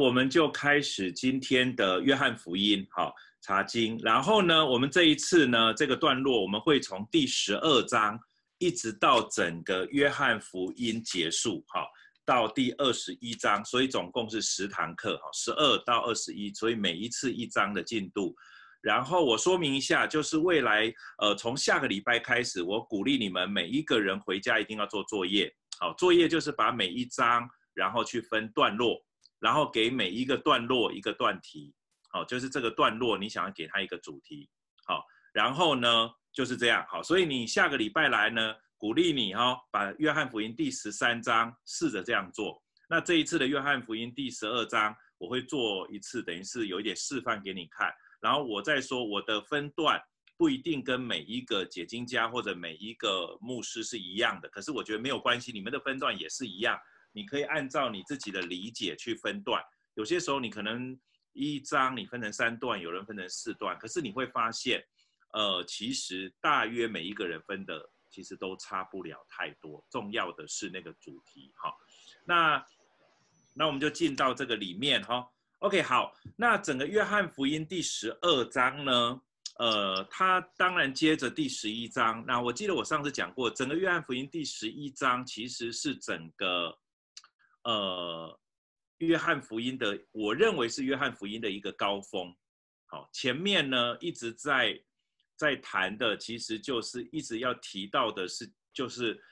我们就开始今天的约翰福音，好，查经。然后呢，我们这一次呢，这个段落我们会从第十二章一直到整个约翰福音结束，好，到第二十一章，所以总共是十堂课，哈，十二到二十一，所以每一次一章的进度。然后我说明一下，就是未来，呃，从下个礼拜开始，我鼓励你们每一个人回家一定要做作业，好，作业就是把每一章，然后去分段落，然后给每一个段落一个段题，好，就是这个段落你想要给它一个主题，好，然后呢就是这样，好，所以你下个礼拜来呢，鼓励你哈，把约翰福音第十三章试着这样做。那这一次的约翰福音第十二章，我会做一次，等于是有一点示范给你看。然后我再说，我的分段不一定跟每一个解经家或者每一个牧师是一样的，可是我觉得没有关系，你们的分段也是一样，你可以按照你自己的理解去分段。有些时候你可能一章你分成三段，有人分成四段，可是你会发现，呃，其实大约每一个人分的其实都差不了太多，重要的是那个主题哈。那那我们就进到这个里面哈。OK，好，那整个约翰福音第十二章呢，呃，它当然接着第十一章。那我记得我上次讲过，整个约翰福音第十一章其实是整个，呃，约翰福音的，我认为是约翰福音的一个高峰。好，前面呢一直在在谈的，其实就是一直要提到的是，就是。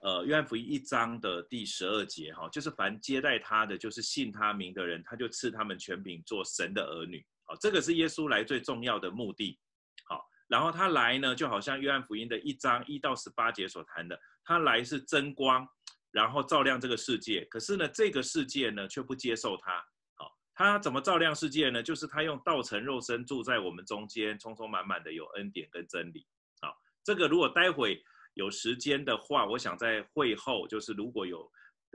呃，约翰福音一章的第十二节，哈，就是凡接待他的，就是信他名的人，他就赐他们权柄做神的儿女。好，这个是耶稣来最重要的目的。好，然后他来呢，就好像约翰福音的一章一到十八节所谈的，他来是真光，然后照亮这个世界。可是呢，这个世界呢，却不接受他。好，他怎么照亮世界呢？就是他用道成肉身住在我们中间，充充满满的有恩典跟真理。好，这个如果待会。有时间的话，我想在会后，就是如果有，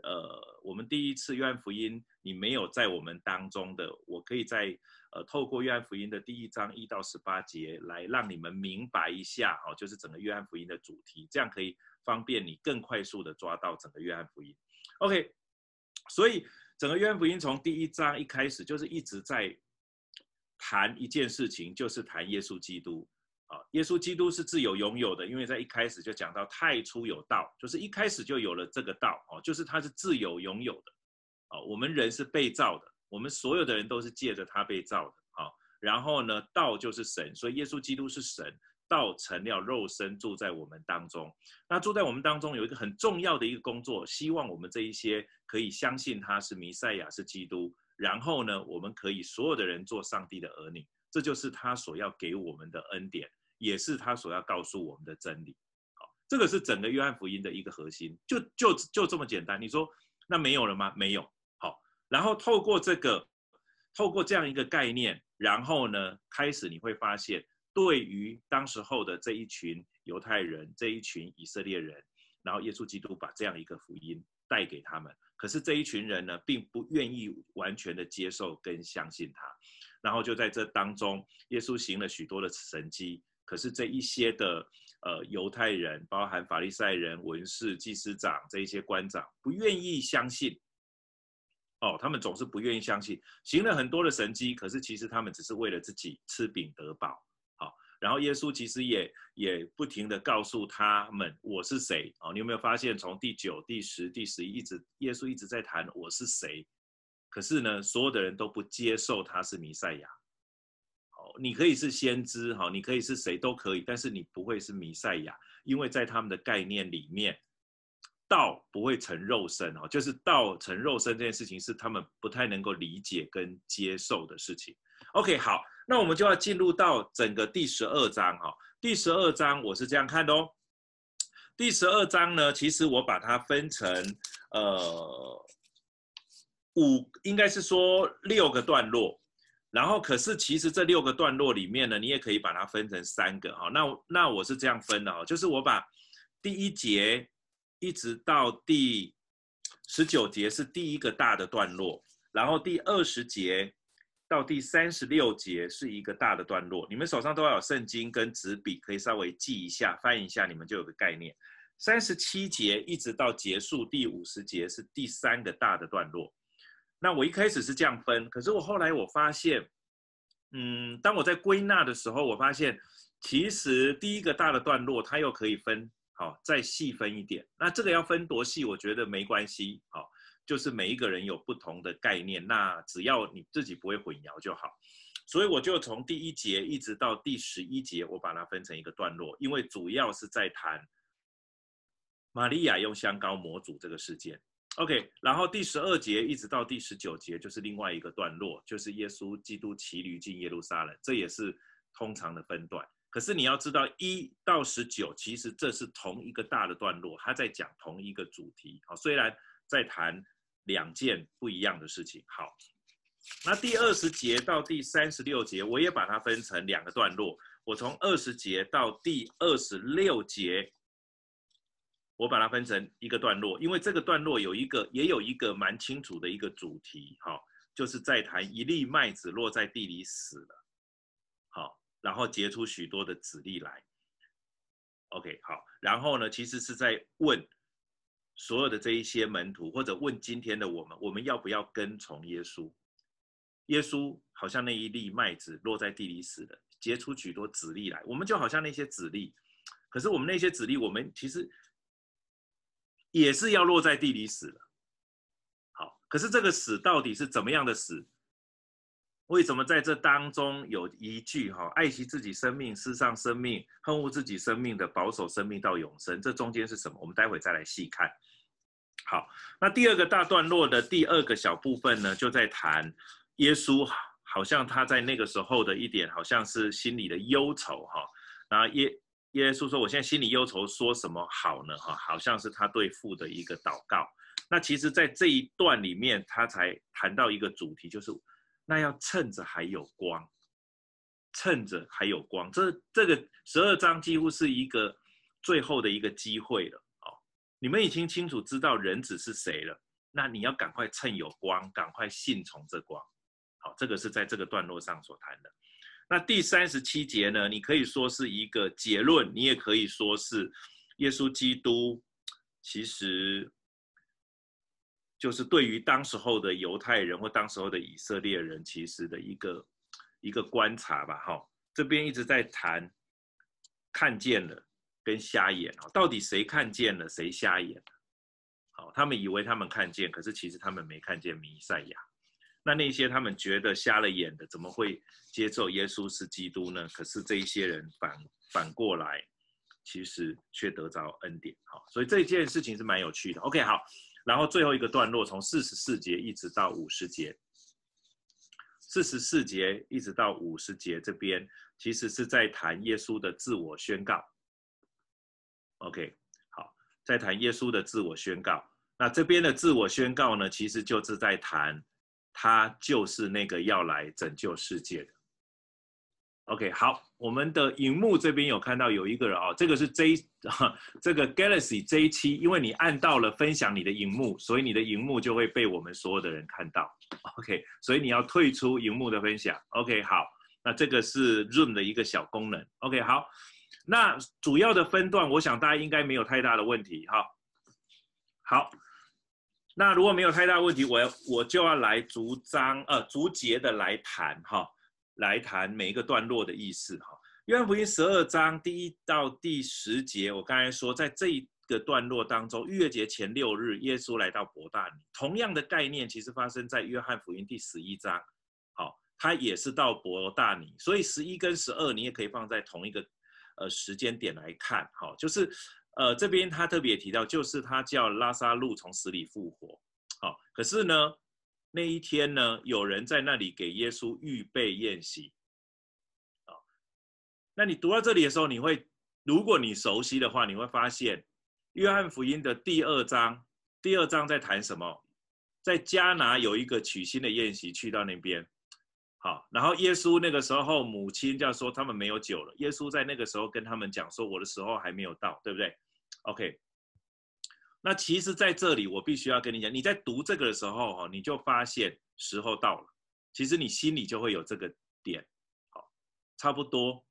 呃，我们第一次约翰福音你没有在我们当中的，我可以在呃透过约翰福音的第一章一到十八节来让你们明白一下，哦，就是整个约翰福音的主题，这样可以方便你更快速的抓到整个约翰福音。OK，所以整个约翰福音从第一章一开始就是一直在谈一件事情，就是谈耶稣基督啊。耶稣基督是自有拥有的，因为在一开始就讲到太初有道，就是一开始就有了这个道哦，就是他是自有拥有的哦，我们人是被造的，我们所有的人都是借着他被造的啊，然后呢，道就是神，所以耶稣基督是神，道成了肉身住在我们当中。那住在我们当中有一个很重要的一个工作，希望我们这一些可以相信他是弥赛亚是基督，然后呢，我们可以所有的人做上帝的儿女，这就是他所要给我们的恩典。也是他所要告诉我们的真理，好，这个是整个约翰福音的一个核心，就就就这么简单。你说那没有了吗？没有，好，然后透过这个，透过这样一个概念，然后呢，开始你会发现，对于当时候的这一群犹太人，这一群以色列人，然后耶稣基督把这样一个福音带给他们，可是这一群人呢，并不愿意完全的接受跟相信他，然后就在这当中，耶稣行了许多的神迹。可是这一些的呃犹太人，包含法利赛人、文士、祭司长这一些官长，不愿意相信。哦，他们总是不愿意相信，行了很多的神迹，可是其实他们只是为了自己吃饼得饱。然后耶稣其实也也不停地告诉他们我是谁。哦，你有没有发现从第九、第十、第十一一直耶稣一直在谈我是谁？可是呢，所有的人都不接受他是弥赛亚。哦你可以是先知，哈，你可以是谁都可以，但是你不会是弥赛亚，因为在他们的概念里面，道不会成肉身，哦，就是道成肉身这件事情是他们不太能够理解跟接受的事情。OK，好，那我们就要进入到整个第十二章，哈，第十二章我是这样看的哦，第十二章呢，其实我把它分成呃五，应该是说六个段落。然后，可是其实这六个段落里面呢，你也可以把它分成三个哈。那那我是这样分的哈，就是我把第一节一直到第十九节是第一个大的段落，然后第二十节到第三十六节是一个大的段落。你们手上都要有圣经跟纸笔，可以稍微记一下、翻一下，你们就有个概念。三十七节一直到结束第五十节是第三个大的段落。那我一开始是这样分，可是我后来我发现，嗯，当我在归纳的时候，我发现其实第一个大的段落它又可以分，好，再细分一点。那这个要分多细，我觉得没关系，好，就是每一个人有不同的概念，那只要你自己不会混淆就好。所以我就从第一节一直到第十一节，我把它分成一个段落，因为主要是在谈玛利亚用香膏抹主这个事件。OK，然后第十二节一直到第十九节就是另外一个段落，就是耶稣基督骑驴进耶路撒冷，这也是通常的分段。可是你要知道，一到十九其实这是同一个大的段落，他在讲同一个主题。好，虽然在谈两件不一样的事情。好。那第二十节到第三十六节，我也把它分成两个段落。我从二十节到第二十六节，我把它分成一个段落，因为这个段落有一个，也有一个蛮清楚的一个主题，哈，就是在谈一粒麦子落在地里死了，好，然后结出许多的子粒来。OK，好，然后呢，其实是在问所有的这一些门徒，或者问今天的我们，我们要不要跟从耶稣？耶稣好像那一粒麦子落在地里死了，结出许多子粒来。我们就好像那些子粒，可是我们那些子粒，我们其实也是要落在地里死了。好，可是这个死到底是怎么样的死？为什么在这当中有一句哈，爱惜自己生命，失丧生命；恨恶自己生命的，保守生命到永生。这中间是什么？我们待会再来细看。好，那第二个大段落的第二个小部分呢，就在谈。耶稣好像他在那个时候的一点，好像是心里的忧愁哈。然后耶耶稣说：“我现在心里忧愁，说什么好呢？哈，好像是他对父的一个祷告。那其实，在这一段里面，他才谈到一个主题，就是那要趁着还有光，趁着还有光。这这个十二章几乎是一个最后的一个机会了。你们已经清楚知道人子是谁了，那你要赶快趁有光，赶快信从这光。”好，这个是在这个段落上所谈的。那第三十七节呢？你可以说是一个结论，你也可以说是耶稣基督其实就是对于当时候的犹太人或当时候的以色列人，其实的一个一个观察吧。哈，这边一直在谈看见了跟瞎眼啊，到底谁看见了，谁瞎眼？好，他们以为他们看见，可是其实他们没看见弥赛亚。那那些他们觉得瞎了眼的，怎么会接受耶稣是基督呢？可是这一些人反反过来，其实却得着恩典。好，所以这件事情是蛮有趣的。OK，好，然后最后一个段落从四十四节一直到五十节，四十四节一直到五十节这边，其实是在谈耶稣的自我宣告。OK，好，在谈耶稣的自我宣告。那这边的自我宣告呢，其实就是在谈。他就是那个要来拯救世界的。OK，好，我们的荧幕这边有看到有一个人哦，这个是 J，这个 Galaxy J7，因为你按到了分享你的荧幕，所以你的荧幕就会被我们所有的人看到。OK，所以你要退出荧幕的分享。OK，好，那这个是 Zoom 的一个小功能。OK，好，那主要的分段，我想大家应该没有太大的问题哈。好。那如果没有太大问题，我要我就要来逐章呃逐节的来谈哈，来谈每一个段落的意思哈。约翰福音十二章第一到第十节，我刚才说，在这一个段落当中，逾越节前六日，耶稣来到伯大尼。同样的概念其实发生在约翰福音第十一章，好，他也是到伯大尼，所以十一跟十二你也可以放在同一个呃时间点来看，好，就是。呃，这边他特别提到，就是他叫拉萨路从死里复活，好，可是呢，那一天呢，有人在那里给耶稣预备宴席，好，那你读到这里的时候，你会，如果你熟悉的话，你会发现，约翰福音的第二章，第二章在谈什么？在迦拿有一个娶亲的宴席，去到那边。好，然后耶稣那个时候母亲就要说他们没有酒了。耶稣在那个时候跟他们讲说：“我的时候还没有到，对不对？”OK。那其实在这里我必须要跟你讲，你在读这个的时候哈，你就发现时候到了。其实你心里就会有这个点，好，差不多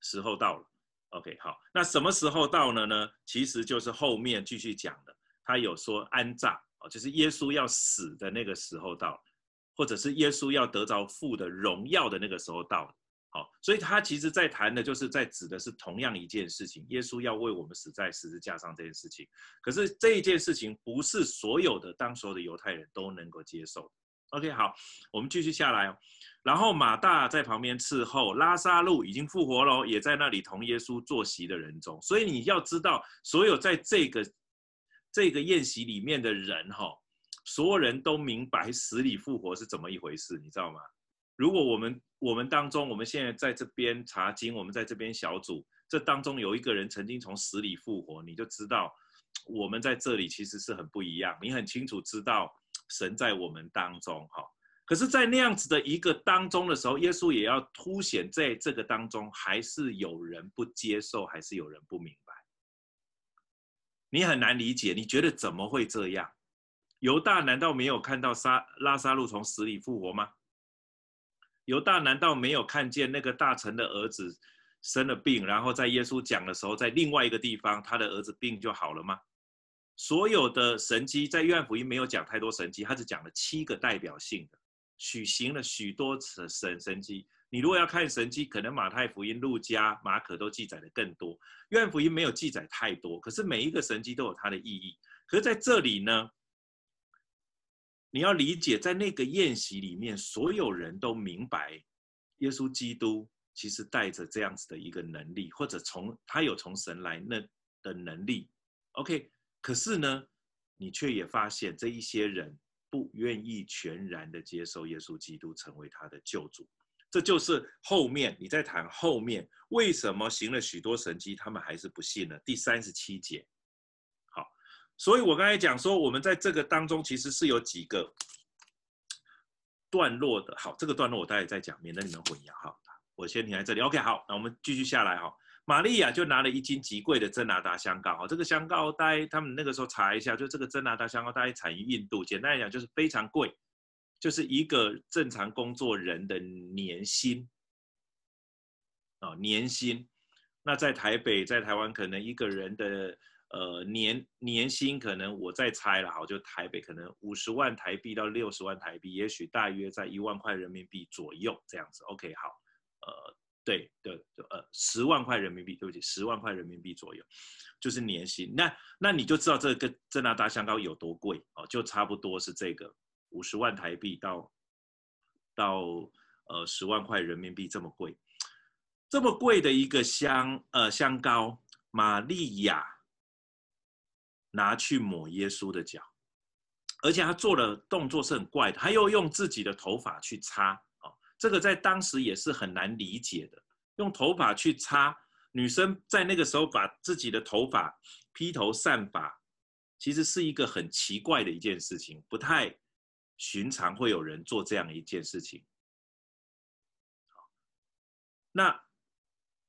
时候到了。OK，好，那什么时候到了呢？其实就是后面继续讲的，他有说安葬。哦，就是耶稣要死的那个时候到了，或者是耶稣要得着父的荣耀的那个时候到了。好，所以他其实在谈的就是在指的是同样一件事情，耶稣要为我们死在十字架上这件事情。可是这一件事情不是所有的当时候的犹太人都能够接受。OK，好，我们继续下来哦。然后马大在旁边伺候，拉撒路已经复活了，也在那里同耶稣坐席的人中。所以你要知道，所有在这个这个宴席里面的人哈，所有人都明白死里复活是怎么一回事，你知道吗？如果我们我们当中，我们现在在这边查经，我们在这边小组，这当中有一个人曾经从死里复活，你就知道我们在这里其实是很不一样。你很清楚知道神在我们当中，哈。可是，在那样子的一个当中的时候，耶稣也要凸显在这个当中，还是有人不接受，还是有人不明白。你很难理解，你觉得怎么会这样？犹大难道没有看到沙拉撒路从死里复活吗？犹大难道没有看见那个大臣的儿子生了病，然后在耶稣讲的时候，在另外一个地方，他的儿子病就好了吗？所有的神迹在约翰福音没有讲太多神迹，他只讲了七个代表性的，许行了许多次神神迹。你如果要看神迹，可能马太福音、路加、马可都记载的更多，约翰福音没有记载太多。可是每一个神迹都有它的意义。可是在这里呢？你要理解，在那个宴席里面，所有人都明白，耶稣基督其实带着这样子的一个能力，或者从他有从神来那的能力。OK，可是呢，你却也发现这一些人不愿意全然的接受耶稣基督成为他的救主。这就是后面你在谈后面为什么行了许多神迹，他们还是不信呢？第三十七节。所以我刚才讲说，我们在这个当中其实是有几个段落的。好，这个段落我待会再讲，免得你们混淆。好，我先停在这里。OK，好，那我们继续下来哈。玛利亚就拿了一斤极贵的真哪哒香膏。哈，这个香膏大概他们那个时候查一下，就这个真哪哒香膏大概产于印度，简单来讲就是非常贵，就是一个正常工作人的年薪啊，年薪。那在台北，在台湾，可能一个人的。呃，年年薪可能我再猜了，好，就台北可能五十万台币到六十万台币，也许大约在一万块人民币左右这样子。OK，好，呃，对对，呃，十万块人民币，对不起，十万块人民币左右，就是年薪。那那你就知道这个真哪哒香膏有多贵哦，就差不多是这个五十万台币到到呃十万块人民币这么贵，这么贵的一个香呃香膏，玛利亚。拿去抹耶稣的脚，而且他做的动作是很怪的，他又用自己的头发去擦，哦，这个在当时也是很难理解的。用头发去擦，女生在那个时候把自己的头发披头散发，其实是一个很奇怪的一件事情，不太寻常会有人做这样一件事情。那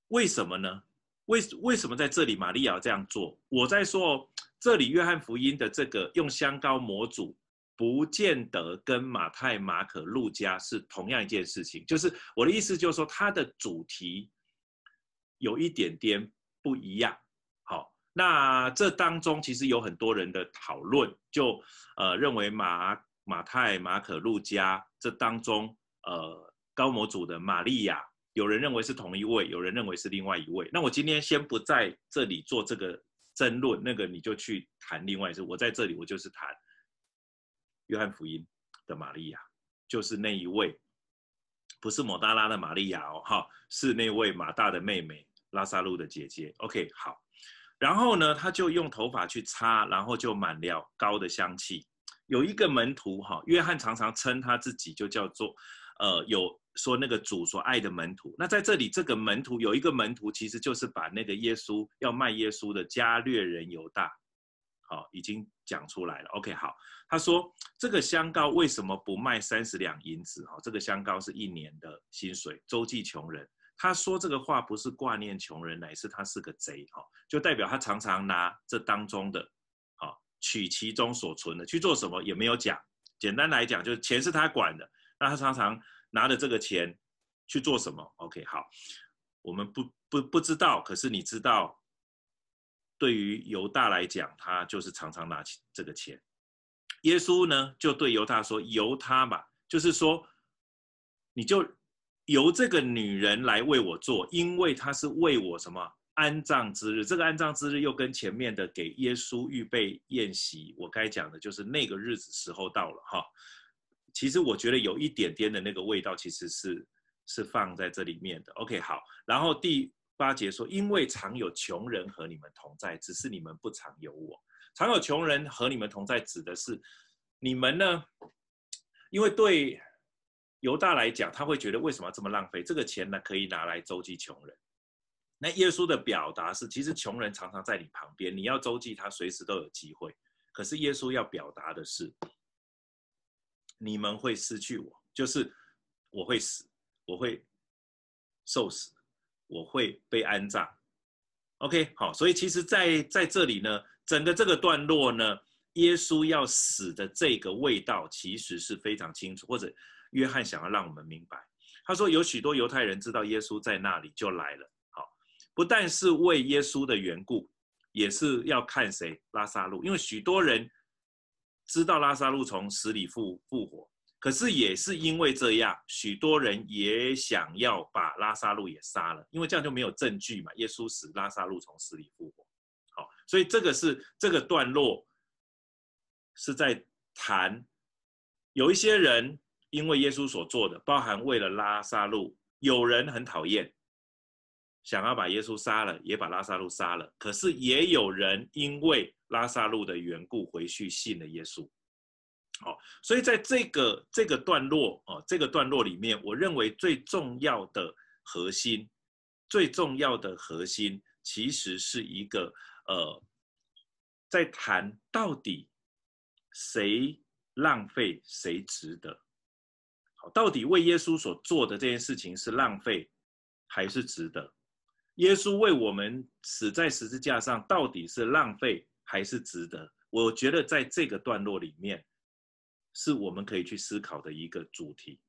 为什么呢？为为什么在这里玛利亚这样做？我在说。这里约翰福音的这个用香膏抹主，不见得跟马太、马可、路加是同样一件事情。就是我的意思，就是说它的主题有一点点不一样。好，那这当中其实有很多人的讨论，就呃认为马马太、马可、路加这当中，呃高模主的玛利亚，有人认为是同一位，有人认为是另外一位。那我今天先不在这里做这个。争论那个你就去谈另外一次，我在这里我就是谈约翰福音的玛利亚，就是那一位，不是抹大拉的玛利亚哦，哈，是那位马大的妹妹拉撒路的姐姐。OK，好，然后呢，他就用头发去擦，然后就满了膏的香气。有一个门徒哈，约翰常常称他自己就叫做，呃，有。说那个主所爱的门徒，那在这里这个门徒有一个门徒，其实就是把那个耶稣要卖耶稣的加略人犹大，好，已经讲出来了。OK，好，他说这个香膏为什么不卖三十两银子？哈，这个香膏是一年的薪水，周济穷人。他说这个话不是挂念穷人，乃是他是个贼，哈，就代表他常常拿这当中的，好，取其中所存的去做什么也没有讲。简单来讲，就是钱是他管的，那他常常。拿着这个钱去做什么？OK，好，我们不不不知道，可是你知道，对于犹大来讲，他就是常常拿起这个钱。耶稣呢就对犹大说：“由他吧，就是说，你就由这个女人来为我做，因为她是为我什么安葬之日。这个安葬之日又跟前面的给耶稣预备宴席，我该讲的就是那个日子时候到了哈。其实我觉得有一点点的那个味道，其实是是放在这里面的。OK，好，然后第八节说，因为常有穷人和你们同在，只是你们不常有我。”常有穷人和你们同在，指的是你们呢？因为对犹大来讲，他会觉得为什么这么浪费？这个钱呢，可以拿来周济穷人。那耶稣的表达是，其实穷人常常在你旁边，你要周济他，随时都有机会。可是耶稣要表达的是，你们会失去我，就是我会死，我会受死，我会被安葬。OK，好，所以其实在在这里呢。整个这个段落呢，耶稣要死的这个味道其实是非常清楚，或者约翰想要让我们明白，他说有许多犹太人知道耶稣在那里就来了，好，不但是为耶稣的缘故，也是要看谁拉撒路，因为许多人知道拉撒路从死里复复活，可是也是因为这样，许多人也想要把拉撒路也杀了，因为这样就没有证据嘛，耶稣死，拉撒路从死里复活。好，所以这个是这个段落是在谈有一些人因为耶稣所做的，包含为了拉撒路，有人很讨厌，想要把耶稣杀了，也把拉撒路杀了。可是也有人因为拉萨路的缘故回去信了耶稣。好，所以在这个这个段落哦，这个段落里面，我认为最重要的核心，最重要的核心其实是一个。呃，在谈到底谁浪费谁值得？好，到底为耶稣所做的这件事情是浪费还是值得？耶稣为我们死在十字架上，到底是浪费还是值得？我觉得在这个段落里面，是我们可以去思考的一个主题。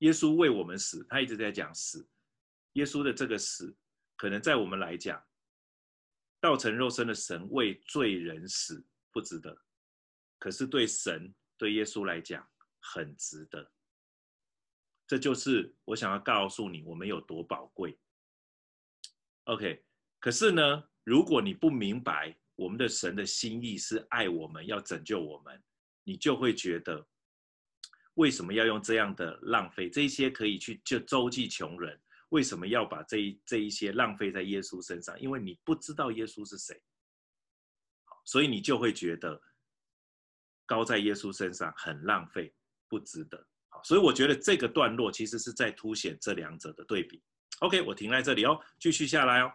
耶稣为我们死，他一直在讲死。耶稣的这个死，可能在我们来讲。道成肉身的神为罪人死不值得，可是对神对耶稣来讲很值得。这就是我想要告诉你，我们有多宝贵。OK，可是呢，如果你不明白我们的神的心意是爱我们，要拯救我们，你就会觉得为什么要用这样的浪费？这些可以去就周济穷人。为什么要把这一这一些浪费在耶稣身上？因为你不知道耶稣是谁，所以你就会觉得高在耶稣身上很浪费，不值得。所以我觉得这个段落其实是在凸显这两者的对比。OK，我停在这里哦，继续下来哦。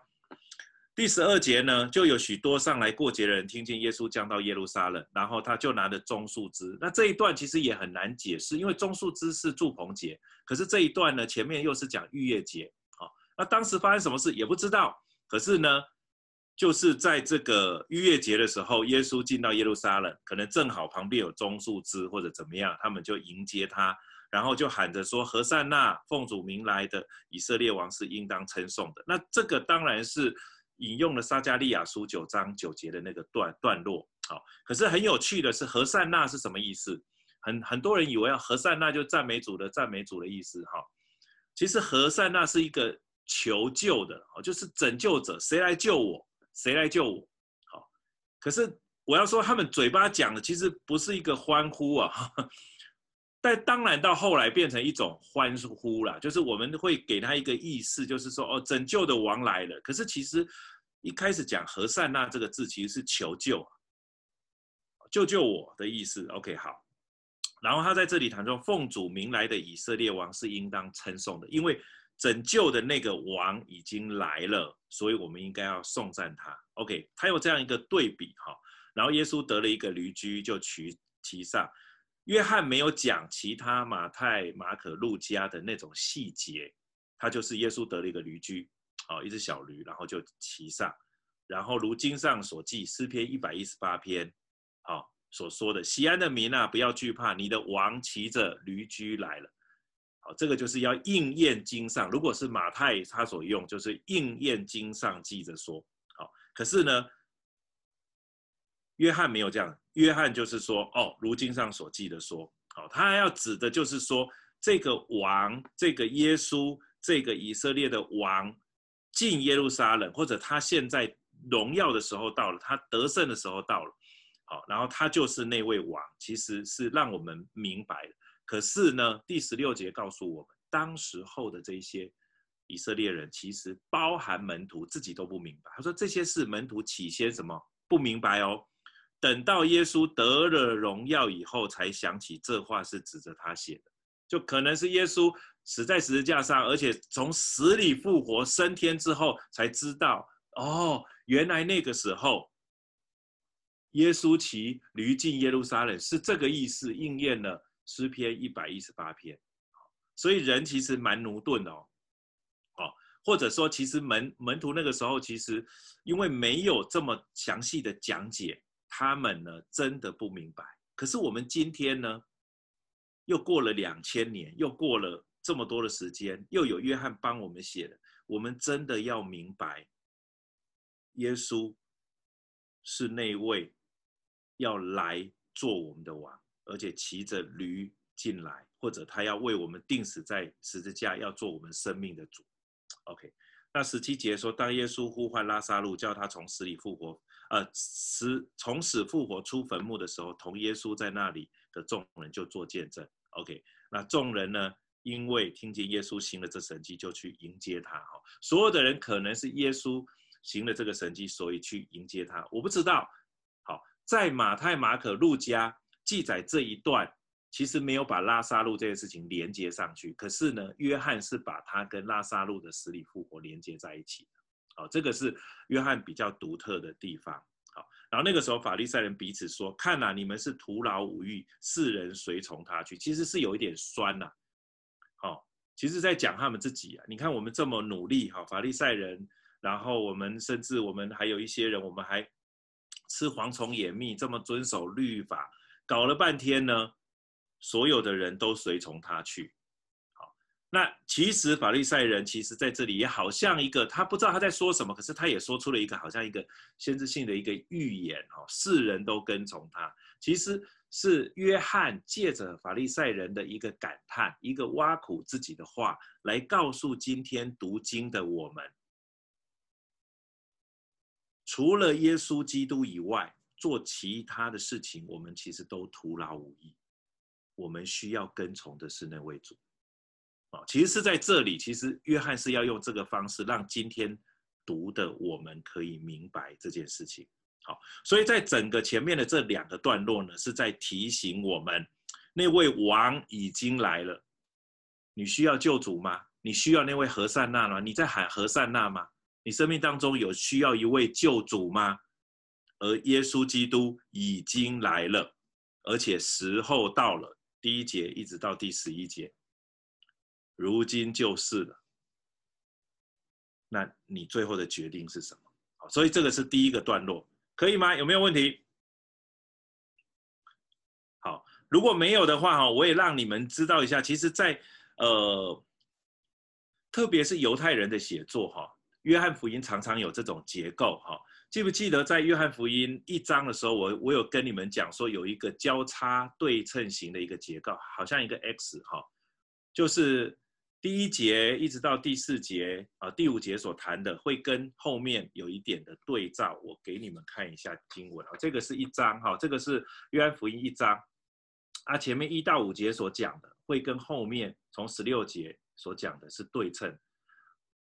第十二节呢，就有许多上来过节的人听见耶稣降到耶路撒冷，然后他就拿着棕树枝。那这一段其实也很难解释，因为棕树枝是祝棚节，可是这一段呢，前面又是讲逾越节，好，那当时发生什么事也不知道。可是呢，就是在这个逾越节的时候，耶稣进到耶路撒冷，可能正好旁边有棕树枝或者怎么样，他们就迎接他，然后就喊着说：“何善那，奉主名来的以色列王是应当称颂的。”那这个当然是。引用了撒迦利亚书九章九节的那个段段落，好，可是很有趣的是，和善那是什么意思？很很多人以为要和善那就赞美主的赞美主的意思，哈，其实和善那是一个求救的，就是拯救者，谁来救我？谁来救我？好，可是我要说，他们嘴巴讲的其实不是一个欢呼啊。但当然到后来变成一种欢呼了，就是我们会给他一个意思，就是说哦，拯救的王来了。可是其实一开始讲和善那这个字其实是求救，救救我的意思。OK，好。然后他在这里谈说，奉主名来的以色列王是应当称颂的，因为拯救的那个王已经来了，所以我们应该要颂赞他。OK，他有这样一个对比哈。然后耶稣得了一个驴驹，就骑骑上。约翰没有讲其他马太、马可、路加的那种细节，他就是耶稣得了一个驴驹，好，一只小驴，然后就骑上，然后如经上所记，诗篇一百一十八篇，好所说的，西安的民啊，不要惧怕，你的王骑着驴驹来了，好，这个就是要应验经上，如果是马太他所用，就是应验经上记着说，好，可是呢，约翰没有这样，约翰就是说，哦，如经上所记的说，好，他要指的就是说，这个王，这个耶稣，这个以色列的王进耶路撒冷，或者他现在荣耀的时候到了，他得胜的时候到了，好，然后他就是那位王，其实是让我们明白。可是呢，第十六节告诉我们，当时候的这些以色列人，其实包含门徒自己都不明白。他说这些事门徒起先什么不明白哦。等到耶稣得了荣耀以后，才想起这话是指着他写的，就可能是耶稣死在十字架上，而且从死里复活升天之后，才知道哦，原来那个时候耶稣骑驴进耶路撒冷是这个意思，应验了诗篇一百一十八篇。所以人其实蛮駑钝哦，哦，或者说其实门门徒那个时候其实因为没有这么详细的讲解。他们呢，真的不明白。可是我们今天呢，又过了两千年，又过了这么多的时间，又有约翰帮我们写的，我们真的要明白，耶稣是那位要来做我们的王，而且骑着驴进来，或者他要为我们钉死在十字架，要做我们生命的主。OK，那十七节说，当耶稣呼唤拉撒路，叫他从死里复活。呃，死从死复活出坟墓的时候，同耶稣在那里的众人就做见证。OK，那众人呢，因为听见耶稣行了这神迹，就去迎接他。哈，所有的人可能是耶稣行了这个神迹，所以去迎接他。我不知道。好，在马太、马可、路加记载这一段，其实没有把拉撒路这件事情连接上去。可是呢，约翰是把他跟拉撒路的死里复活连接在一起的。好，这个是约翰比较独特的地方。好，然后那个时候法利赛人彼此说：“看呐、啊，你们是徒劳无益，世人随从他去。”其实是有一点酸呐、啊。好，其实在讲他们自己啊。你看我们这么努力，哈，法利赛人，然后我们甚至我们还有一些人，我们还吃蝗虫野蜜，这么遵守律法，搞了半天呢，所有的人都随从他去。好那其实法利赛人其实在这里也好像一个，他不知道他在说什么，可是他也说出了一个好像一个先知性的一个预言哦，世人都跟从他，其实是约翰借着法利赛人的一个感叹，一个挖苦自己的话，来告诉今天读经的我们，除了耶稣基督以外，做其他的事情，我们其实都徒劳无益，我们需要跟从的是那位主。其实是在这里，其实约翰是要用这个方式，让今天读的我们可以明白这件事情。好，所以在整个前面的这两个段落呢，是在提醒我们，那位王已经来了。你需要救主吗？你需要那位和善那吗？你在喊和善那吗？你生命当中有需要一位救主吗？而耶稣基督已经来了，而且时候到了。第一节一直到第十一节。如今就是了，那你最后的决定是什么？好，所以这个是第一个段落，可以吗？有没有问题？好，如果没有的话，哈，我也让你们知道一下。其实在，呃，特别是犹太人的写作，哈，约翰福音常常有这种结构，哈。记不记得在约翰福音一章的时候，我我有跟你们讲说，有一个交叉对称型的一个结构，好像一个 X，哈，就是。第一节一直到第四节啊，第五节所谈的会跟后面有一点的对照，我给你们看一下经文啊，这个是一章哈，这个是约翰福音一章啊，前面一到五节所讲的会跟后面从十六节所讲的是对称，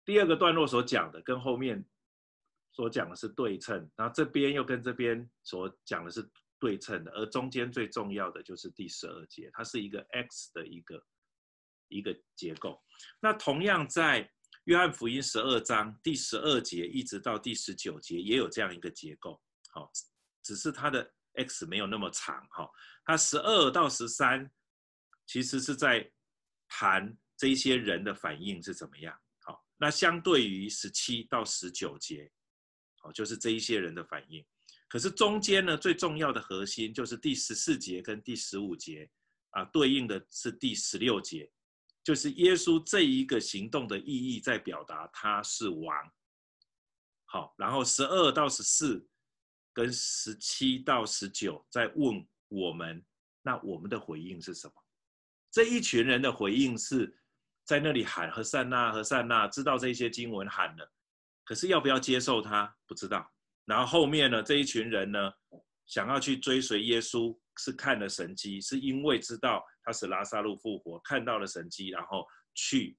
第二个段落所讲的跟后面所讲的是对称，然后这边又跟这边所讲的是对称的，而中间最重要的就是第十二节，它是一个 X 的一个。一个结构，那同样在约翰福音十二章第十二节一直到第十九节也有这样一个结构，好，只是它的 X 没有那么长，哈，它十二到十三其实是在谈这一些人的反应是怎么样，好，那相对于十七到十九节，好，就是这一些人的反应，可是中间呢，最重要的核心就是第十四节跟第十五节啊，对应的是第十六节。就是耶稣这一个行动的意义，在表达他是王。好，然后十二到十四跟十七到十九在问我们，那我们的回应是什么？这一群人的回应是在那里喊和散那和散那，知道这些经文喊了，可是要不要接受他不知道。然后后面呢，这一群人呢，想要去追随耶稣，是看了神迹，是因为知道他使拉撒路复活，看到了神迹，然后去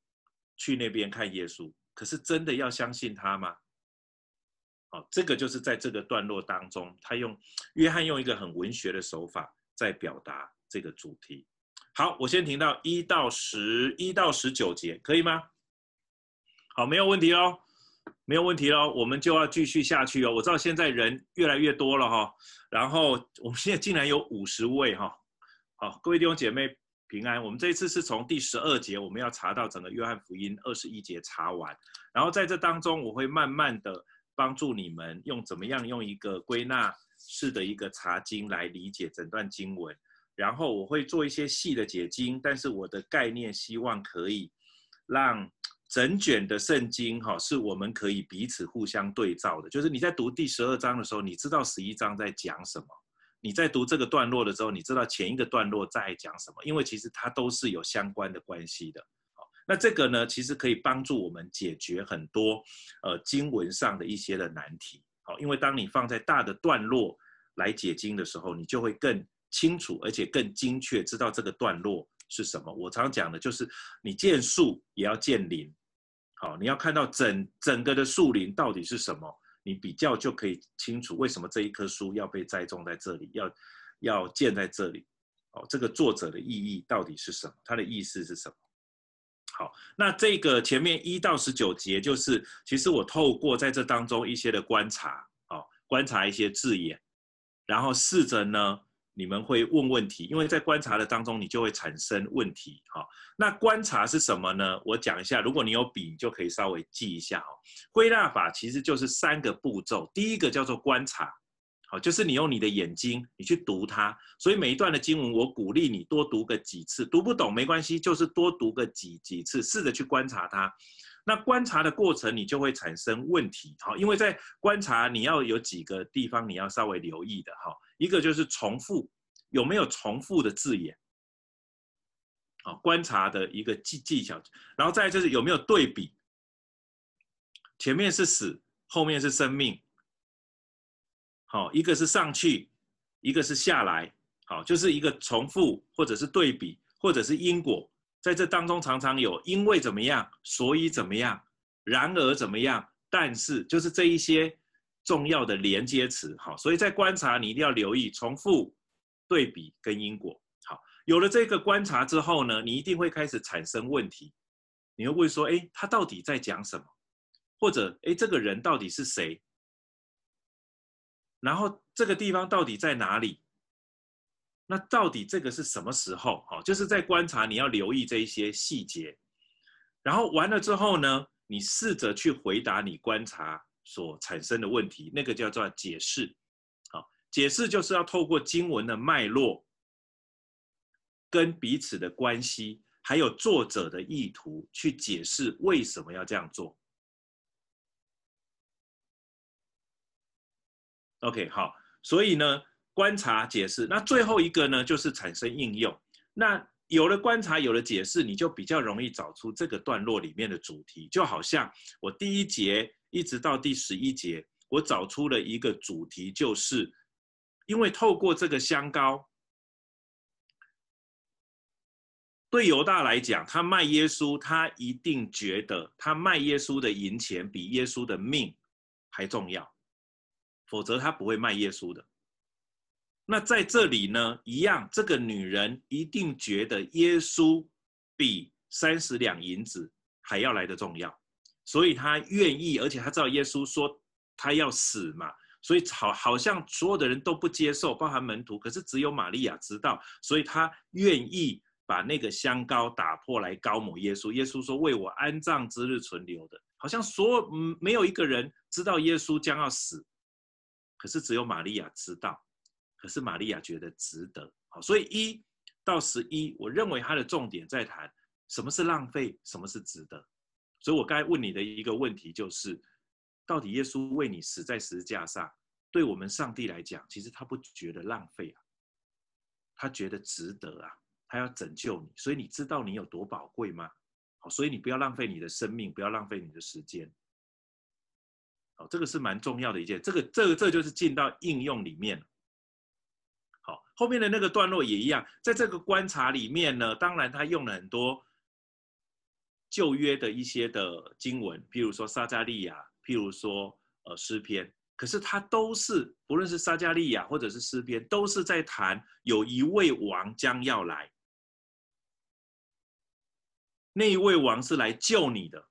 去那边看耶稣。可是真的要相信他吗？好，这个就是在这个段落当中，他用约翰用一个很文学的手法在表达这个主题。好，我先停到一到十一到十九节，可以吗？好，没有问题喽，没有问题喽，我们就要继续下去哦。我知道现在人越来越多了哈，然后我们现在竟然有五十位哈。好，各位弟兄姐妹平安。我们这一次是从第十二节，我们要查到整个约翰福音二十一节查完，然后在这当中，我会慢慢的帮助你们用怎么样用一个归纳式的一个查经来理解整段经文。然后我会做一些细的解经，但是我的概念希望可以让整卷的圣经哈，是我们可以彼此互相对照的。就是你在读第十二章的时候，你知道十一章在讲什么；你在读这个段落的时候，你知道前一个段落在讲什么。因为其实它都是有相关的关系的。好，那这个呢，其实可以帮助我们解决很多呃经文上的一些的难题。好，因为当你放在大的段落来解经的时候，你就会更。清楚而且更精确，知道这个段落是什么。我常讲的就是，你见树也要见林，好，你要看到整整个的树林到底是什么，你比较就可以清楚为什么这一棵树要被栽种在这里，要要建在这里，哦，这个作者的意义到底是什么？他的意思是什么？好，那这个前面一到十九节，就是其实我透过在这当中一些的观察，哦，观察一些字眼，然后试着呢。你们会问问题，因为在观察的当中，你就会产生问题。哈，那观察是什么呢？我讲一下，如果你有笔，你就可以稍微记一下。哈，归纳法其实就是三个步骤。第一个叫做观察，好，就是你用你的眼睛，你去读它。所以每一段的经文，我鼓励你多读个几次，读不懂没关系，就是多读个几几次，试着去观察它。那观察的过程，你就会产生问题。好，因为在观察，你要有几个地方你要稍微留意的。哈。一个就是重复，有没有重复的字眼？好，观察的一个技技巧，然后再就是有没有对比，前面是死，后面是生命。好，一个是上去，一个是下来，好，就是一个重复，或者是对比，或者是因果，在这当中常常有因为怎么样，所以怎么样，然而怎么样，但是就是这一些。重要的连接词，好，所以在观察你一定要留意重复、对比跟因果。好，有了这个观察之后呢，你一定会开始产生问题。你会问说，哎，他到底在讲什么？或者，哎，这个人到底是谁？然后这个地方到底在哪里？那到底这个是什么时候？好，就是在观察，你要留意这一些细节。然后完了之后呢，你试着去回答你观察。所产生的问题，那个叫做解释。好，解释就是要透过经文的脉络，跟彼此的关系，还有作者的意图，去解释为什么要这样做。OK，好，所以呢，观察、解释，那最后一个呢，就是产生应用。那有了观察，有了解释，你就比较容易找出这个段落里面的主题。就好像我第一节。一直到第十一节，我找出了一个主题，就是因为透过这个香膏，对犹大来讲，他卖耶稣，他一定觉得他卖耶稣的银钱比耶稣的命还重要，否则他不会卖耶稣的。那在这里呢，一样，这个女人一定觉得耶稣比三十两银子还要来得重要。所以他愿意，而且他知道耶稣说他要死嘛，所以好好像所有的人都不接受，包含门徒，可是只有玛利亚知道，所以他愿意把那个香膏打破来膏抹耶稣。耶稣说：“为我安葬之日存留的。”好像所有嗯没有一个人知道耶稣将要死，可是只有玛利亚知道，可是玛利亚觉得值得。好，所以一到十一，我认为他的重点在谈什么是浪费，什么是值得。所以我刚才问你的一个问题就是，到底耶稣为你死在十字架上，对我们上帝来讲，其实他不觉得浪费啊，他觉得值得啊，他要拯救你，所以你知道你有多宝贵吗？好，所以你不要浪费你的生命，不要浪费你的时间。好，这个是蛮重要的一件，这个这个这就是进到应用里面。好，后面的那个段落也一样，在这个观察里面呢，当然他用了很多旧约的一些的经文，譬如说撒迦利亚，譬如说呃诗篇。可是他都是，不论是撒迦利亚或者是诗篇，都是在谈有一位王将要来，那一位王是来救你的，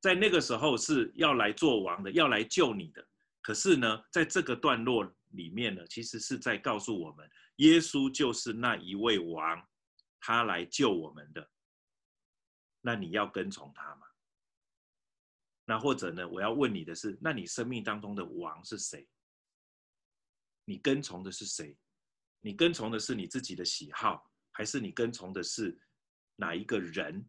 在那个时候是要来做王的，要来救你的。可是呢，在这个段落里面呢，其实是在告诉我们，耶稣就是那一位王，他来救我们的。那你要跟从他吗？那或者呢？我要问你的是，那你生命当中的王是谁？你跟从的是谁？你跟从的是你自己的喜好，还是你跟从的是哪一个人？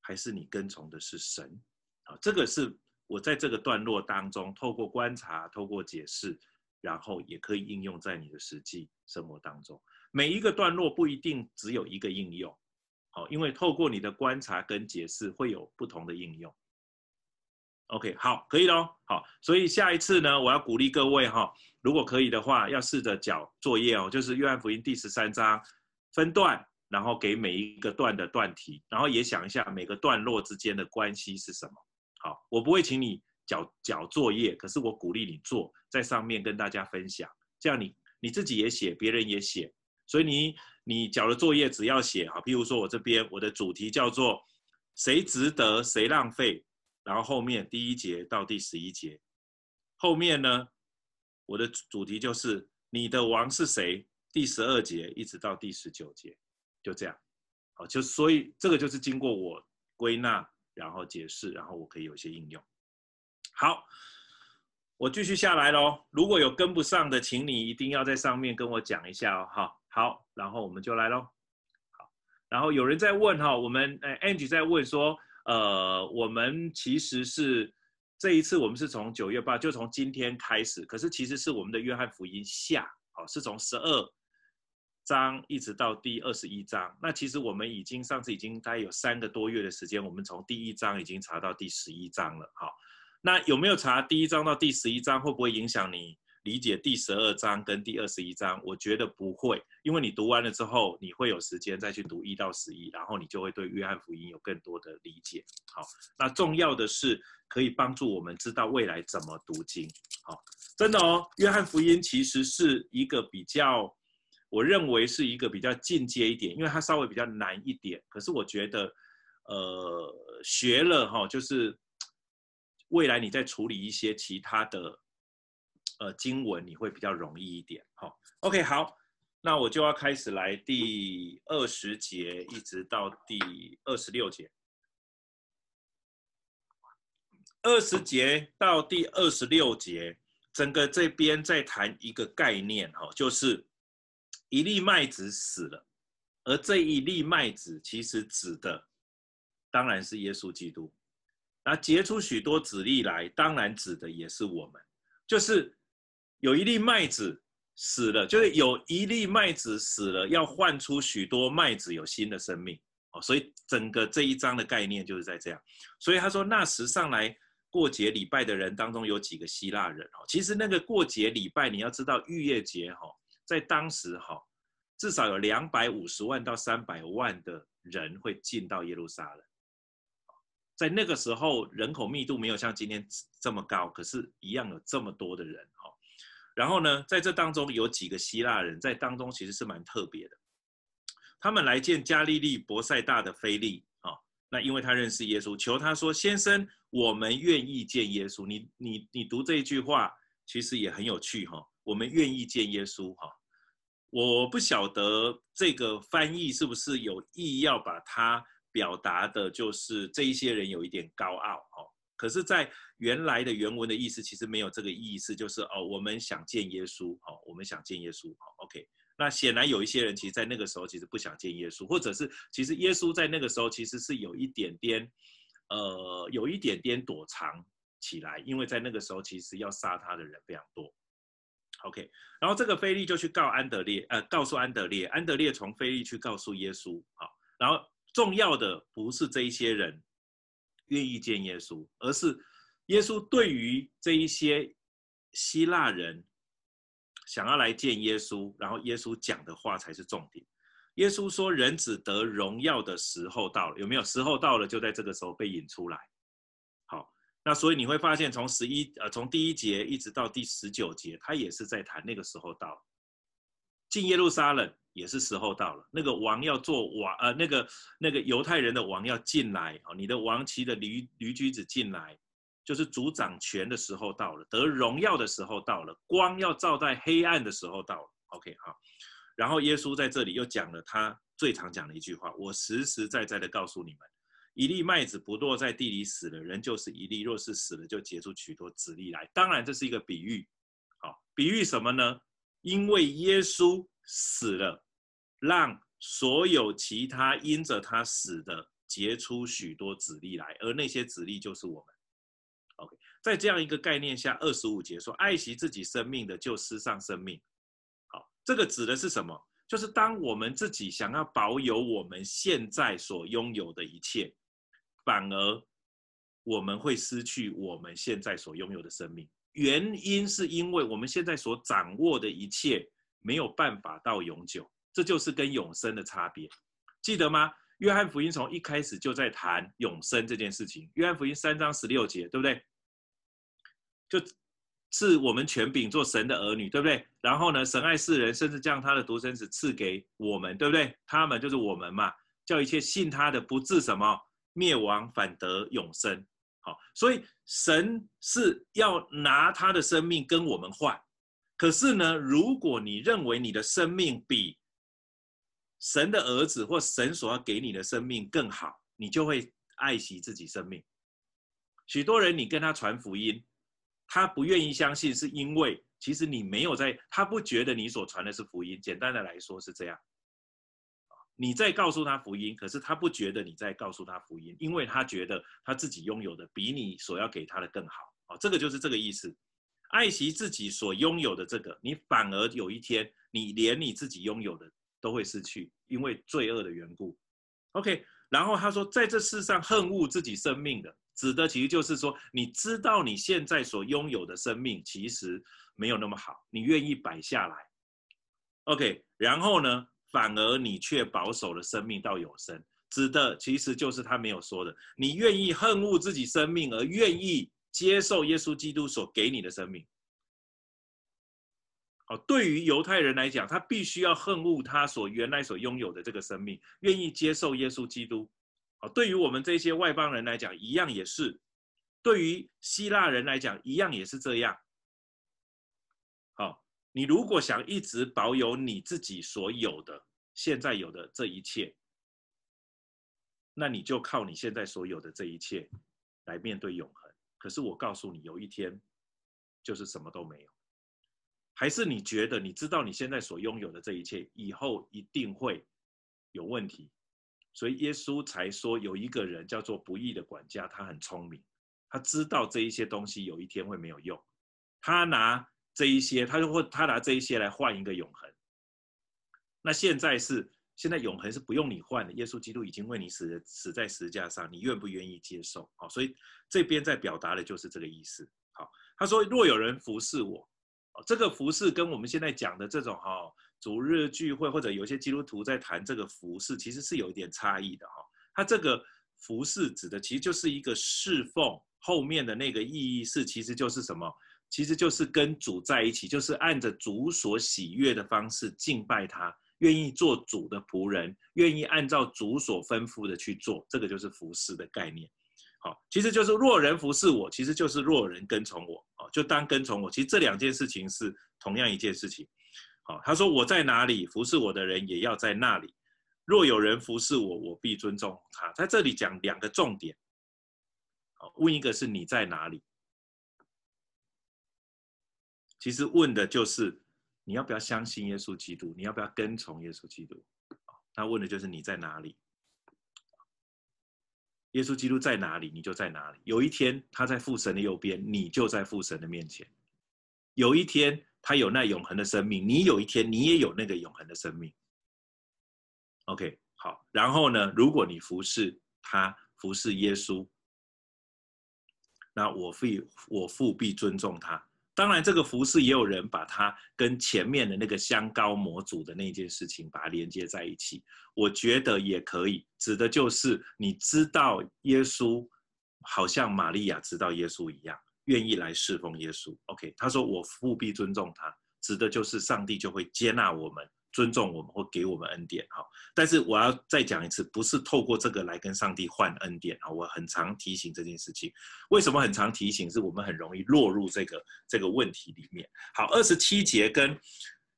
还是你跟从的是神？啊，这个是我在这个段落当中透过观察、透过解释，然后也可以应用在你的实际生活当中。每一个段落不一定只有一个应用，好，因为透过你的观察跟解释，会有不同的应用。OK，好，可以喽。好，所以下一次呢，我要鼓励各位哈，如果可以的话，要试着缴作业哦，就是约翰福音第十三章分段，然后给每一个段的段题，然后也想一下每个段落之间的关系是什么。好，我不会请你缴缴作业，可是我鼓励你做，在上面跟大家分享，这样你你自己也写，别人也写，所以你你缴的作业只要写好，譬如说我这边我的主题叫做谁值得谁浪费。然后后面第一节到第十一节，后面呢，我的主题就是你的王是谁？第十二节一直到第十九节，就这样，好，就所以这个就是经过我归纳，然后解释，然后我可以有一些应用。好，我继续下来喽。如果有跟不上的，请你一定要在上面跟我讲一下哦。哈，好，然后我们就来喽。好，然后有人在问哈，我们诶，Angie 在问说。呃，我们其实是这一次，我们是从九月八，就从今天开始。可是其实是我们的约翰福音下，哦，是从十二章一直到第二十一章。那其实我们已经上次已经大概有三个多月的时间，我们从第一章已经查到第十一章了。好，那有没有查第一章到第十一章，会不会影响你？理解第十二章跟第二十一章，我觉得不会，因为你读完了之后，你会有时间再去读一到十一，然后你就会对约翰福音有更多的理解。好，那重要的是可以帮助我们知道未来怎么读经。好，真的哦，约翰福音其实是一个比较，我认为是一个比较进阶一点，因为它稍微比较难一点。可是我觉得，呃，学了哈，就是未来你在处理一些其他的。呃，经文你会比较容易一点，好，OK，好，那我就要开始来第二十节一直到第二十六节，二十节到第二十六节，整个这边在谈一个概念，哈，就是一粒麦子死了，而这一粒麦子其实指的当然是耶稣基督，那结出许多子粒来，当然指的也是我们，就是。有一粒麦子死了，就是有一粒麦子死了，要换出许多麦子有新的生命哦。所以整个这一章的概念就是在这样。所以他说，那时上来过节礼拜的人当中有几个希腊人哦。其实那个过节礼拜，你要知道逾越节哈，在当时哈，至少有两百五十万到三百万的人会进到耶路撒冷。在那个时候，人口密度没有像今天这么高，可是一样有这么多的人哈。然后呢，在这当中有几个希腊人在当中其实是蛮特别的，他们来见加利利伯赛大的腓利啊，那因为他认识耶稣，求他说：“先生，我们愿意见耶稣。你”你你你读这一句话，其实也很有趣哈。我们愿意见耶稣哈，我不晓得这个翻译是不是有意要把它表达的，就是这一些人有一点高傲哈。可是，在原来的原文的意思其实没有这个意思，就是哦，我们想见耶稣，哦，我们想见耶稣，好，OK。那显然有一些人其实，在那个时候其实不想见耶稣，或者是其实耶稣在那个时候其实是有一点点，呃，有一点点躲藏起来，因为在那个时候其实要杀他的人非常多，OK，然后这个菲利就去告安德烈，呃，告诉安德烈，安德烈从菲利去告诉耶稣，好，然后重要的不是这一些人愿意见耶稣，而是耶稣对于这一些希腊人想要来见耶稣，然后耶稣讲的话才是重点。耶稣说：“人子得荣耀的时候到了，有没有？时候到了，就在这个时候被引出来。好，那所以你会发现，从十一呃，从第一节一直到第十九节，他也是在谈那个时候到了。进耶路撒冷也是时候到了，那个王要做王，呃，那个那个犹太人的王要进来哦，你的王骑的驴驴驹子进来，就是主掌权的时候到了，得荣耀的时候到了，光要照在黑暗的时候到了。OK，好。”然后耶稣在这里又讲了他最常讲的一句话：“我实实在在的告诉你们，一粒麦子不落在地里死了，人就是一粒；若是死了，就结出许多子粒来。”当然，这是一个比喻。好，比喻什么呢？因为耶稣死了，让所有其他因着他死的结出许多子粒来，而那些子粒就是我们。OK，在这样一个概念下，二十五节说：“爱惜自己生命的，就失丧生命。”好这个指的是什么？就是当我们自己想要保有我们现在所拥有的一切，反而我们会失去我们现在所拥有的生命。原因是因为我们现在所掌握的一切没有办法到永久，这就是跟永生的差别。记得吗？约翰福音从一开始就在谈永生这件事情。约翰福音三章十六节，对不对？就。是我们权柄做神的儿女，对不对？然后呢，神爱世人，甚至将他的独生子赐给我们，对不对？他们就是我们嘛，叫一切信他的不至什么灭亡，反得永生。好，所以神是要拿他的生命跟我们换。可是呢，如果你认为你的生命比神的儿子或神所要给你的生命更好，你就会爱惜自己生命。许多人，你跟他传福音。他不愿意相信，是因为其实你没有在，他不觉得你所传的是福音。简单的来说是这样，你在告诉他福音，可是他不觉得你在告诉他福音，因为他觉得他自己拥有的比你所要给他的更好。哦，这个就是这个意思。爱惜自己所拥有的这个，你反而有一天，你连你自己拥有的都会失去，因为罪恶的缘故。OK，然后他说，在这世上恨恶自己生命的。指的其实就是说，你知道你现在所拥有的生命其实没有那么好，你愿意摆下来，OK，然后呢，反而你却保守了生命到永生，指的其实就是他没有说的，你愿意恨恶自己生命，而愿意接受耶稣基督所给你的生命。好，对于犹太人来讲，他必须要恨恶他所原来所拥有的这个生命，愿意接受耶稣基督。好，对于我们这些外邦人来讲，一样也是；对于希腊人来讲，一样也是这样。你如果想一直保有你自己所有的、现在有的这一切，那你就靠你现在所有的这一切来面对永恒。可是我告诉你，有一天就是什么都没有。还是你觉得你知道你现在所拥有的这一切，以后一定会有问题？所以耶稣才说，有一个人叫做不义的管家，他很聪明，他知道这一些东西有一天会没有用，他拿这一些，他就会他拿这一些来换一个永恒。那现在是现在永恒是不用你换的，耶稣基督已经为你死死在十字架上，你愿不愿意接受？好，所以这边在表达的就是这个意思。好，他说若有人服侍我，这个服侍跟我们现在讲的这种哈。主日聚会或者有些基督徒在谈这个服侍，其实是有一点差异的哈。他这个服侍指的其实就是一个侍奉，后面的那个意义是其实就是什么？其实就是跟主在一起，就是按着主所喜悦的方式敬拜他，愿意做主的仆人，愿意按照主所吩咐的去做，这个就是服侍的概念。好，其实就是若人服侍我，其实就是若人跟从我，哦，就当跟从我。其实这两件事情是同样一件事情。好，他说：“我在哪里，服侍我的人也要在那里。若有人服侍我，我必尊重他。”在这里讲两个重点。好，问一个是你在哪里？其实问的就是你要不要相信耶稣基督，你要不要跟从耶稣基督？他问的就是你在哪里。耶稣基督在哪里，你就在哪里。有一天他在父神的右边，你就在父神的面前。有一天。他有那永恒的生命，你有一天你也有那个永恒的生命。OK，好，然后呢，如果你服侍他，服侍耶稣，那我父我父必尊重他。当然，这个服饰也有人把它跟前面的那个香膏模组的那件事情把它连接在一起，我觉得也可以，指的就是你知道耶稣，好像玛利亚知道耶稣一样，愿意来侍奉耶稣。OK，他说我务必尊重他，指的就是上帝就会接纳我们。尊重我们或给我们恩典哈，但是我要再讲一次，不是透过这个来跟上帝换恩典啊！我很常提醒这件事情，为什么很常提醒？是我们很容易落入这个这个问题里面。好，二十七节跟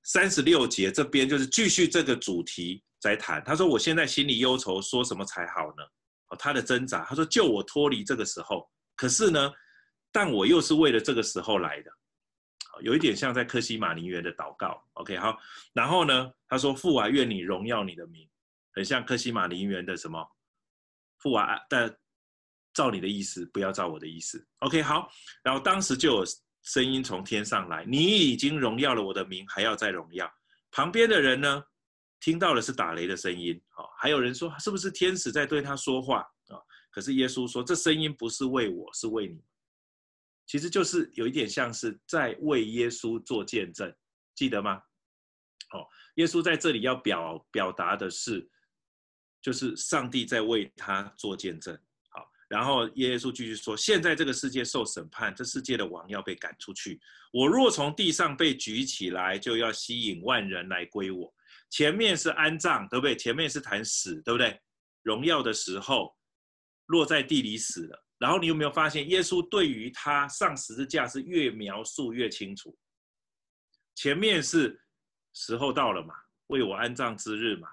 三十六节这边就是继续这个主题在谈。他说：“我现在心里忧愁，说什么才好呢？”哦，他的挣扎，他说：“救我脱离这个时候。”可是呢，但我又是为了这个时候来的。有一点像在客西马尼园的祷告，OK，好，然后呢，他说父啊，愿你荣耀你的名，很像客西马尼园的什么父啊，但照你的意思，不要照我的意思，OK，好，然后当时就有声音从天上来，你已经荣耀了我的名，还要再荣耀。旁边的人呢，听到的是打雷的声音，好，还有人说是不是天使在对他说话啊？可是耶稣说，这声音不是为我，是为你。其实就是有一点像是在为耶稣做见证，记得吗？哦，耶稣在这里要表表达的是，就是上帝在为他做见证。好，然后耶稣继续说：现在这个世界受审判，这世界的王要被赶出去。我若从地上被举起来，就要吸引万人来归我。前面是安葬，对不对？前面是谈死，对不对？荣耀的时候，落在地里死了。然后你有没有发现，耶稣对于他上十字架是越描述越清楚？前面是时候到了嘛，为我安葬之日嘛。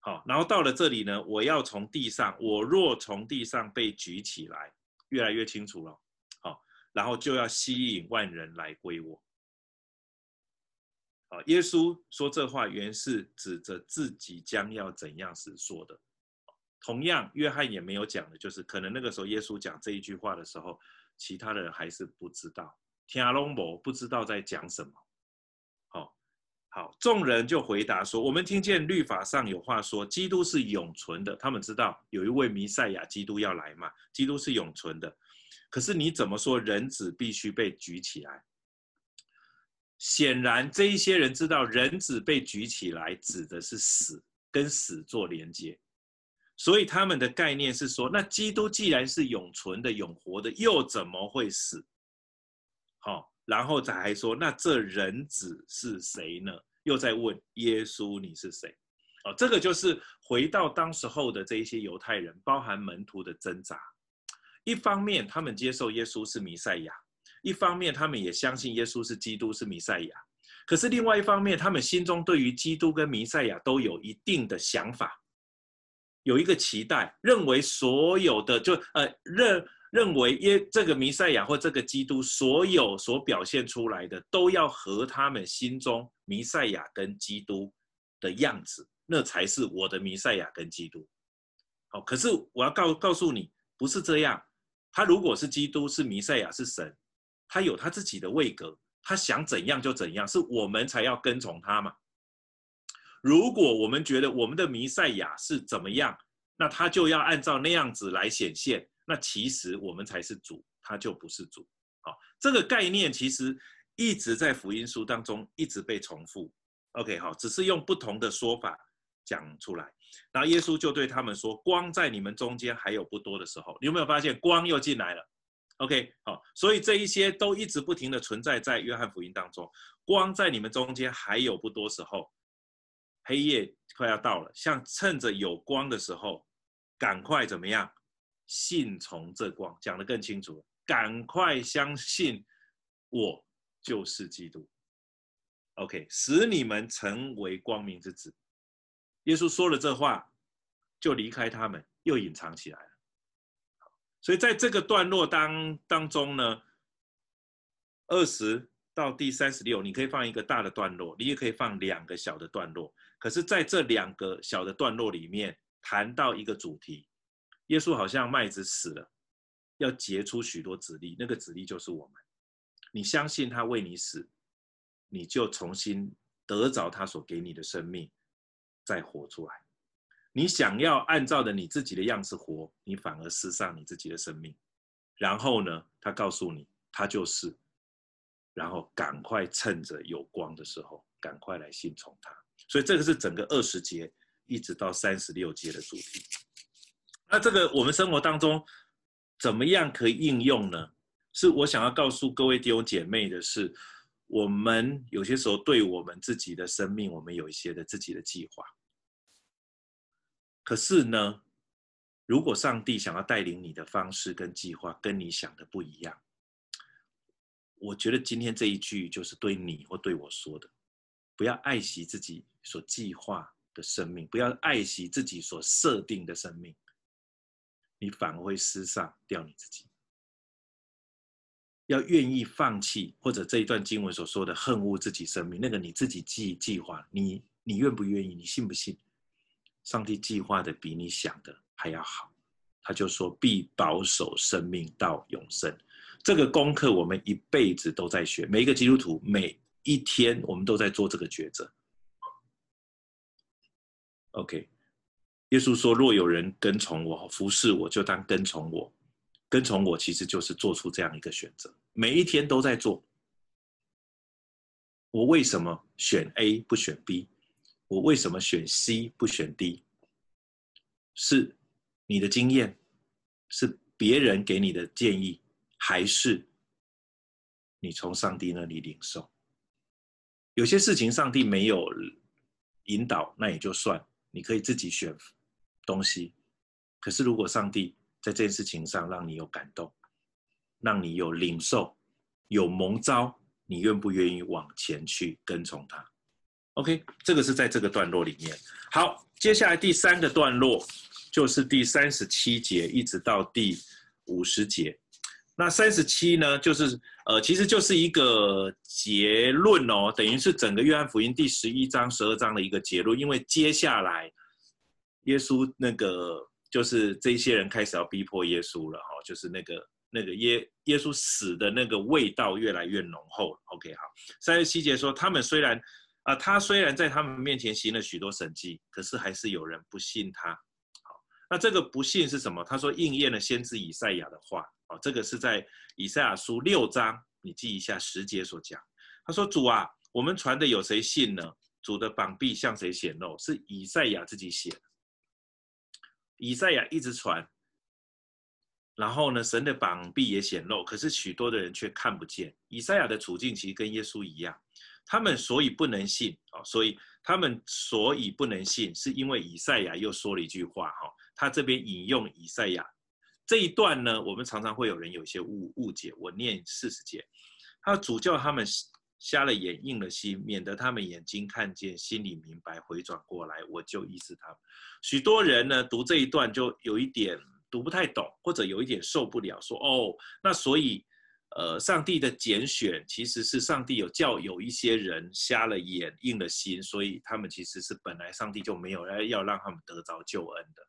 好，然后到了这里呢，我要从地上，我若从地上被举起来，越来越清楚了。好，然后就要吸引万人来归我。好，耶稣说这话原是指着自己将要怎样时说的。同样，约翰也没有讲的，就是可能那个时候耶稣讲这一句话的时候，其他的人还是不知道，听拢无，不知道在讲什么。好，好，众人就回答说：“我们听见律法上有话说，基督是永存的。他们知道有一位弥赛亚基督要来嘛，基督是永存的。可是你怎么说人子必须被举起来？显然，这一些人知道人子被举起来指的是死，跟死做连接。”所以他们的概念是说，那基督既然是永存的、永活的，又怎么会死？好，然后再还说，那这人子是谁呢？又在问耶稣你是谁？哦，这个就是回到当时候的这一些犹太人，包含门徒的挣扎。一方面，他们接受耶稣是弥赛亚；一方面，他们也相信耶稣是基督，是弥赛亚。可是另外一方面，他们心中对于基督跟弥赛亚都有一定的想法。有一个期待，认为所有的就呃认认为耶这个弥赛亚或这个基督所有所表现出来的都要和他们心中弥赛亚跟基督的样子，那才是我的弥赛亚跟基督。好，可是我要告告诉你，不是这样。他如果是基督，是弥赛亚，是神，他有他自己的位格，他想怎样就怎样，是我们才要跟从他嘛。如果我们觉得我们的弥赛亚是怎么样，那他就要按照那样子来显现。那其实我们才是主，他就不是主。好，这个概念其实一直在福音书当中一直被重复。OK，好，只是用不同的说法讲出来。然后耶稣就对他们说：“光在你们中间还有不多的时候，你有没有发现光又进来了？OK，好，所以这一些都一直不停的存在在约翰福音当中。光在你们中间还有不多时候。”黑夜快要到了，像趁着有光的时候，赶快怎么样？信从这光，讲得更清楚。赶快相信，我就是基督。OK，使你们成为光明之子。耶稣说了这话，就离开他们，又隐藏起来了。所以在这个段落当当中呢，二十到第三十六，你可以放一个大的段落，你也可以放两个小的段落。可是，在这两个小的段落里面，谈到一个主题：耶稣好像麦子死了，要结出许多子粒，那个子粒就是我们。你相信他为你死，你就重新得着他所给你的生命，再活出来。你想要按照的你自己的样子活，你反而失丧你自己的生命。然后呢，他告诉你，他就是，然后赶快趁着有光的时候，赶快来信从他。所以这个是整个二十节一直到三十六节的主题。那这个我们生活当中怎么样可以应用呢？是我想要告诉各位弟兄姐妹的是，我们有些时候对我们自己的生命，我们有一些的自己的计划。可是呢，如果上帝想要带领你的方式跟计划跟你想的不一样，我觉得今天这一句就是对你或对我说的：不要爱惜自己所计划的生命，不要爱惜自己所设定的生命，你反而会失丧掉你自己。要愿意放弃，或者这一段经文所说的恨恶自己生命，那个你自己计计划，你你愿不愿意？你信不信？上帝计划的比你想的还要好，他就说必保守生命到永生。这个功课我们一辈子都在学，每一个基督徒每一天我们都在做这个抉择。OK，耶稣说：若有人跟从我、服侍我，就当跟从我。跟从我其实就是做出这样一个选择，每一天都在做。我为什么选 A 不选 B？我为什么选 C 不选 D？是你的经验，是别人给你的建议，还是你从上帝那里领受？有些事情上帝没有引导，那也就算，你可以自己选东西。可是如果上帝在这件事情上让你有感动，让你有领受，有蒙召，你愿不愿意往前去跟从他？OK，这个是在这个段落里面。好，接下来第三个段落就是第三十七节一直到第五十节。那三十七呢，就是呃，其实就是一个结论哦，等于是整个约翰福音第十一章、十二章的一个结论。因为接下来耶稣那个就是这些人开始要逼迫耶稣了哈，就是那个那个耶耶稣死的那个味道越来越浓厚。OK，好，三十七节说他们虽然。啊，他虽然在他们面前行了许多神迹，可是还是有人不信他。好，那这个不信是什么？他说应验了先知以赛亚的话。哦，这个是在以赛亚书六章，你记一下十节所讲。他说：“主啊，我们传的有谁信呢？主的膀臂向谁显露？是以赛亚自己写的。以赛亚一直传，然后呢，神的膀臂也显露，可是许多的人却看不见。以赛亚的处境其实跟耶稣一样。”他们所以不能信啊，所以他们所以不能信，是因为以赛亚又说了一句话哈。他这边引用以赛亚这一段呢，我们常常会有人有一些误误解。我念四十节，他主教他们瞎了眼，硬了心，免得他们眼睛看见，心里明白，回转过来，我就医治他们。许多人呢读这一段就有一点读不太懂，或者有一点受不了，说哦，那所以。呃，上帝的拣选其实是上帝有叫有一些人瞎了眼、硬了心，所以他们其实是本来上帝就没有要要让他们得着救恩的。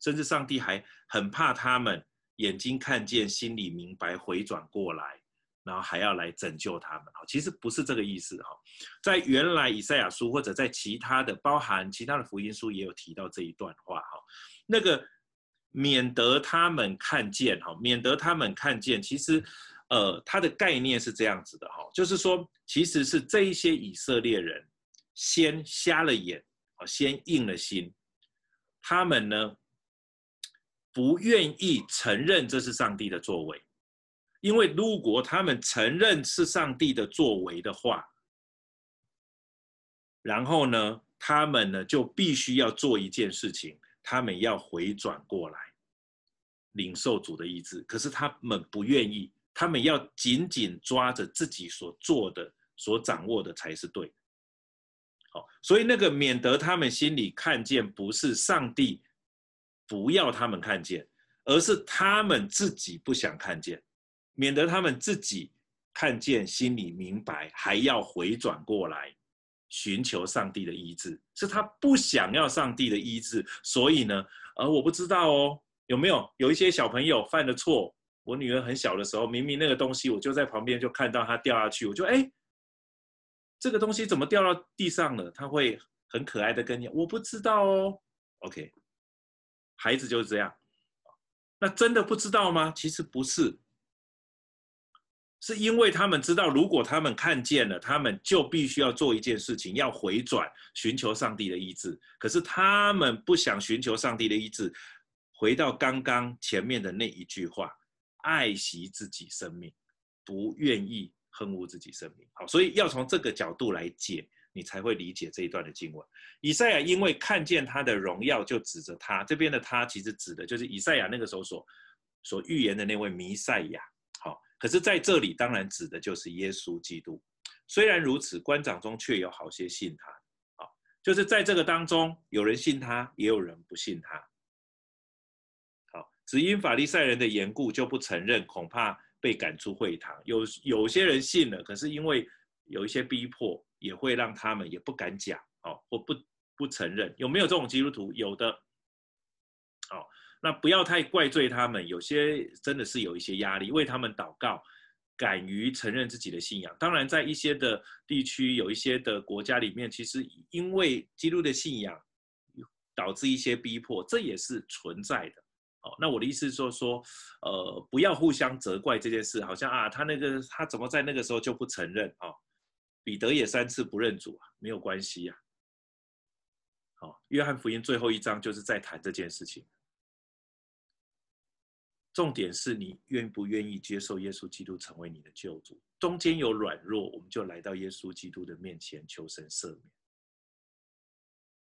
甚至上帝还很怕他们眼睛看见、心里明白、回转过来，然后还要来拯救他们。其实不是这个意思哈。在原来以赛亚书或者在其他的包含其他的福音书也有提到这一段话哈。那个。免得他们看见，哈，免得他们看见。其实，呃，他的概念是这样子的，哈，就是说，其实是这一些以色列人先瞎了眼，啊，先硬了心，他们呢不愿意承认这是上帝的作为，因为如果他们承认是上帝的作为的话，然后呢，他们呢就必须要做一件事情。他们要回转过来，领受主的意志，可是他们不愿意，他们要紧紧抓着自己所做的、所掌握的才是对。好，所以那个免得他们心里看见，不是上帝不要他们看见，而是他们自己不想看见，免得他们自己看见，心里明白，还要回转过来。寻求上帝的医治，是他不想要上帝的医治，所以呢，呃，我不知道哦，有没有有一些小朋友犯了错？我女儿很小的时候，明明那个东西我就在旁边就看到她掉下去，我就哎，这个东西怎么掉到地上了？他会很可爱的跟你，我不知道哦。OK，孩子就是这样。那真的不知道吗？其实不是，是因为他们知道，如果他们看见了，他们就必须要做一件事情，要回转，寻求上帝的医治。可是他们不想寻求上帝的医治，回到刚刚前面的那一句话：爱惜自己生命，不愿意恨恶自己生命。好，所以要从这个角度来解。你才会理解这一段的经文。以赛亚因为看见他的荣耀，就指着他。这边的他其实指的就是以赛亚那个时候所所预言的那位弥赛亚。好，可是在这里当然指的就是耶稣基督。虽然如此，官长中却有好些信他。好，就是在这个当中，有人信他，也有人不信他。好，只因法利赛人的缘故，就不承认，恐怕被赶出会堂。有有些人信了，可是因为有一些逼迫。也会让他们也不敢讲，哦，或不不承认，有没有这种基督徒？有的，哦，那不要太怪罪他们，有些真的是有一些压力，为他们祷告，敢于承认自己的信仰。当然，在一些的地区，有一些的国家里面，其实因为基督的信仰导致一些逼迫，这也是存在的。哦，那我的意思是说说，呃，不要互相责怪这件事，好像啊，他那个他怎么在那个时候就不承认啊？哦彼得也三次不认主啊，没有关系呀。好，约翰福音最后一章就是在谈这件事情。重点是你愿不愿意接受耶稣基督成为你的救主。中间有软弱，我们就来到耶稣基督的面前求神赦免。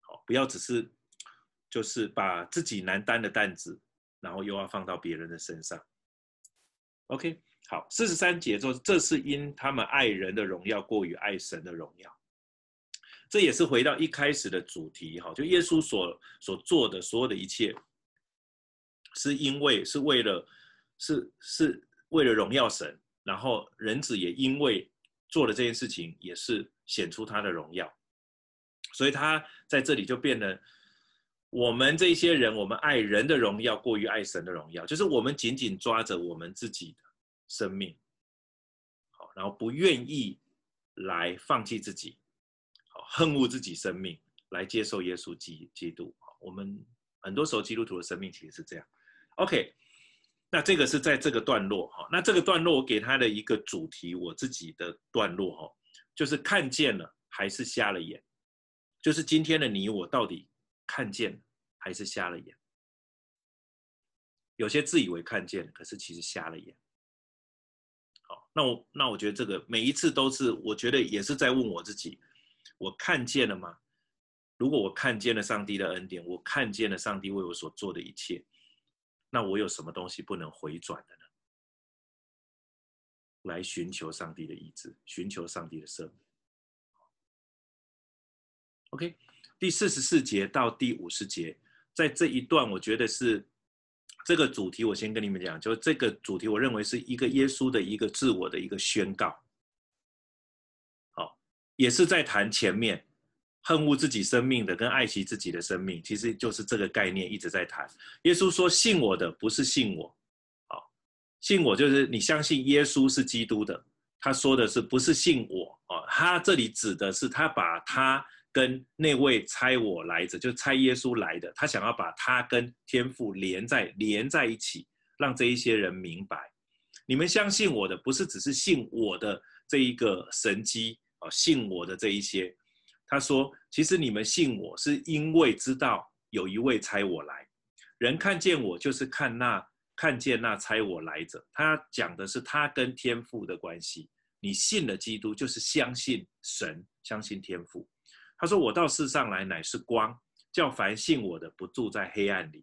好，不要只是就是把自己难担的担子，然后又要放到别人的身上。OK。好，四十三节说，这是因他们爱人的荣耀过于爱神的荣耀。这也是回到一开始的主题哈，就耶稣所所做的所有的一切，是因为是为了是是为了荣耀神，然后人子也因为做了这件事情，也是显出他的荣耀，所以他在这里就变得我们这些人，我们爱人的荣耀过于爱神的荣耀，就是我们紧紧抓着我们自己的。生命，好，然后不愿意来放弃自己，好，恨恶自己生命，来接受耶稣基基督。我们很多时候基督徒的生命其实是这样。OK，那这个是在这个段落哈，那这个段落我给他的一个主题，我自己的段落哈，就是看见了还是瞎了眼，就是今天的你我到底看见了还是瞎了眼？有些自以为看见了，可是其实瞎了眼。那我那我觉得这个每一次都是，我觉得也是在问我自己，我看见了吗？如果我看见了上帝的恩典，我看见了上帝为我所做的一切，那我有什么东西不能回转的呢？来寻求上帝的医治，寻求上帝的赦免。OK，第四十四节到第五十节，在这一段我觉得是。这个主题我先跟你们讲，就这个主题，我认为是一个耶稣的一个自我的一个宣告，好，也是在谈前面恨恶自己生命的跟爱惜自己的生命，其实就是这个概念一直在谈。耶稣说：“信我的不是信我，好，信我就是你相信耶稣是基督的。”他说的是不是信我啊？他这里指的是他把他。跟那位差我来者，就差耶稣来的，他想要把他跟天父连在连在一起，让这一些人明白，你们相信我的，不是只是信我的这一个神迹啊，信我的这一些。他说，其实你们信我是因为知道有一位差我来，人看见我就是看那看见那差我来者。他讲的是他跟天父的关系。你信了基督，就是相信神，相信天父。他说：“我到世上来乃是光，叫凡信我的不住在黑暗里。”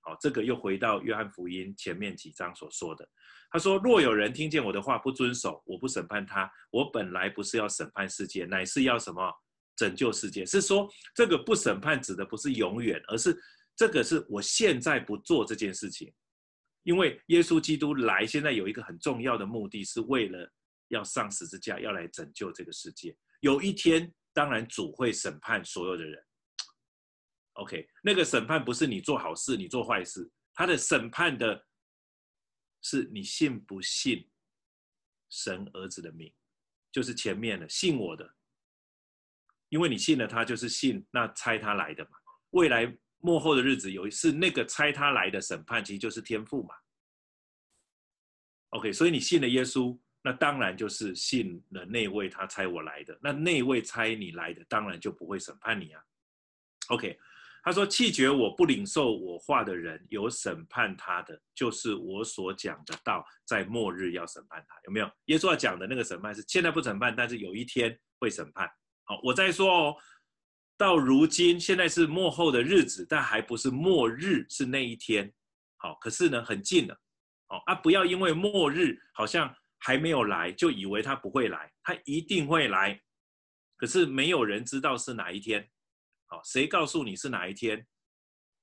好，这个又回到约翰福音前面几章所说的。他说：“若有人听见我的话不遵守，我不审判他。我本来不是要审判世界，乃是要什么？拯救世界。是说这个不审判指的不是永远，而是这个是我现在不做这件事情，因为耶稣基督来现在有一个很重要的目的，是为了要上十字架，要来拯救这个世界。有一天。”当然，主会审判所有的人。OK，那个审判不是你做好事，你做坏事，他的审判的是你信不信神儿子的名，就是前面的信我的因为你信了他，就是信那猜他来的嘛。未来末后的日子，有一次那个猜他来的审判，其实就是天父嘛。OK，所以你信了耶稣，那当然就是信了那位他猜我来的。那那位猜你来的，当然就不会审判你啊。OK。他说：“弃绝我不领受我话的人，有审判他的，就是我所讲的道，在末日要审判他。有没有？耶稣要讲的那个审判是现在不审判，但是有一天会审判。好，我再说哦，到如今现在是末后的日子，但还不是末日，是那一天。好，可是呢，很近了。好啊，不要因为末日好像还没有来，就以为他不会来，他一定会来。可是没有人知道是哪一天。”好，谁告诉你是哪一天？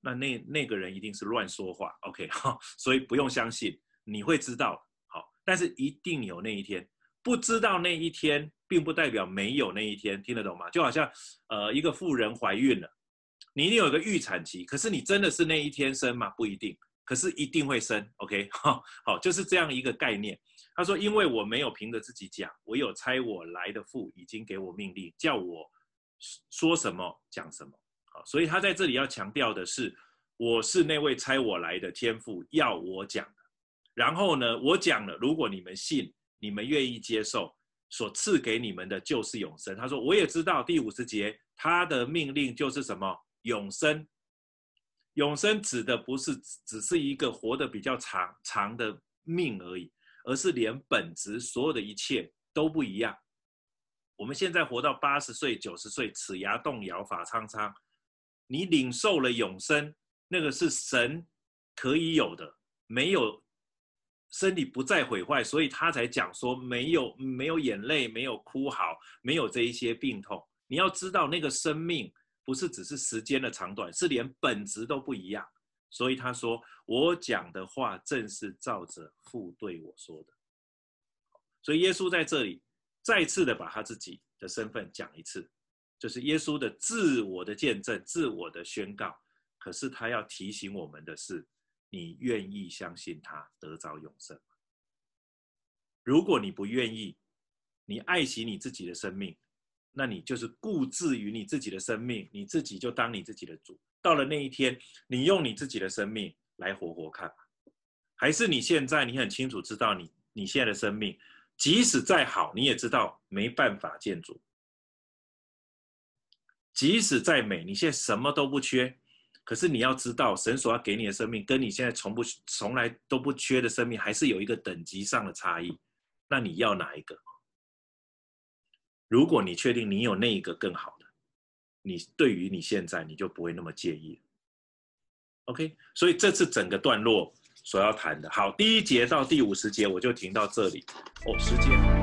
那那那个人一定是乱说话。OK，好，所以不用相信，你会知道。好，但是一定有那一天。不知道那一天，并不代表没有那一天，听得懂吗？就好像，呃，一个妇人怀孕了，你一定有个预产期，可是你真的是那一天生吗？不一定，可是一定会生。OK，好，好，就是这样一个概念。他说：“因为我没有凭着自己讲，我有差我来的父已经给我命令，叫我。”说什么讲什么，好，所以他在这里要强调的是，我是那位差我来的天父要我讲的。然后呢，我讲了，如果你们信，你们愿意接受，所赐给你们的就是永生。他说，我也知道第五十节，他的命令就是什么？永生。永生指的不是只是一个活得比较长长的命而已，而是连本质所有的一切都不一样。我们现在活到八十岁、九十岁，齿牙动摇，发苍苍。你领受了永生，那个是神可以有的，没有身体不再毁坏，所以他才讲说没有没有眼泪，没有哭嚎，没有这一些病痛。你要知道，那个生命不是只是时间的长短，是连本质都不一样。所以他说，我讲的话正是照着父对我说的。所以耶稣在这里。再次的把他自己的身份讲一次，就是耶稣的自我的见证、自我的宣告。可是他要提醒我们的是，你愿意相信他得着永生？如果你不愿意，你爱惜你自己的生命，那你就是固执于你自己的生命，你自己就当你自己的主。到了那一天，你用你自己的生命来活活看，还是你现在你很清楚知道你你现在的生命。即使再好，你也知道没办法见主。即使再美，你现在什么都不缺，可是你要知道，神所要给你的生命，跟你现在从不从来都不缺的生命，还是有一个等级上的差异。那你要哪一个？如果你确定你有那一个更好，你对于你现在你就不会那么介意。OK，所以这是整个段落。所要谈的。好，第一节到第五十节我就停到这里。哦，时间。